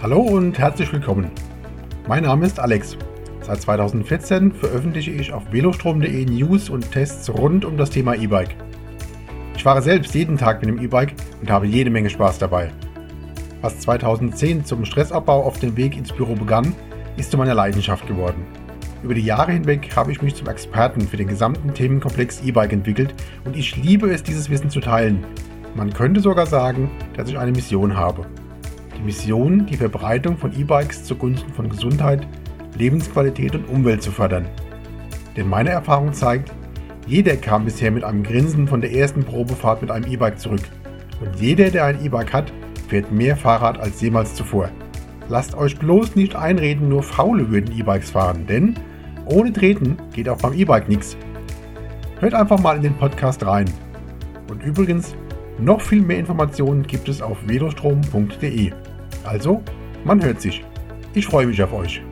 Hallo und herzlich willkommen. Mein Name ist Alex. Seit 2014 veröffentliche ich auf velostrom.de News und Tests rund um das Thema E-Bike. Ich fahre selbst jeden Tag mit dem E-Bike und habe jede Menge Spaß dabei. Was 2010 zum Stressabbau auf dem Weg ins Büro begann, ist zu meiner Leidenschaft geworden. Über die Jahre hinweg habe ich mich zum Experten für den gesamten Themenkomplex E-Bike entwickelt und ich liebe es, dieses Wissen zu teilen. Man könnte sogar sagen, dass ich eine Mission habe. Die Mission, die Verbreitung von E-Bikes zugunsten von Gesundheit, Lebensqualität und Umwelt zu fördern. Denn meine Erfahrung zeigt, jeder kam bisher mit einem Grinsen von der ersten Probefahrt mit einem E-Bike zurück. Und jeder, der ein E-Bike hat, fährt mehr Fahrrad als jemals zuvor. Lasst euch bloß nicht einreden, nur Faule würden E-Bikes fahren, denn ohne Treten geht auch beim E-Bike nichts. Hört einfach mal in den Podcast rein. Und übrigens, noch viel mehr Informationen gibt es auf velostrom.de. Also, man hört sich. Ich freue mich auf euch.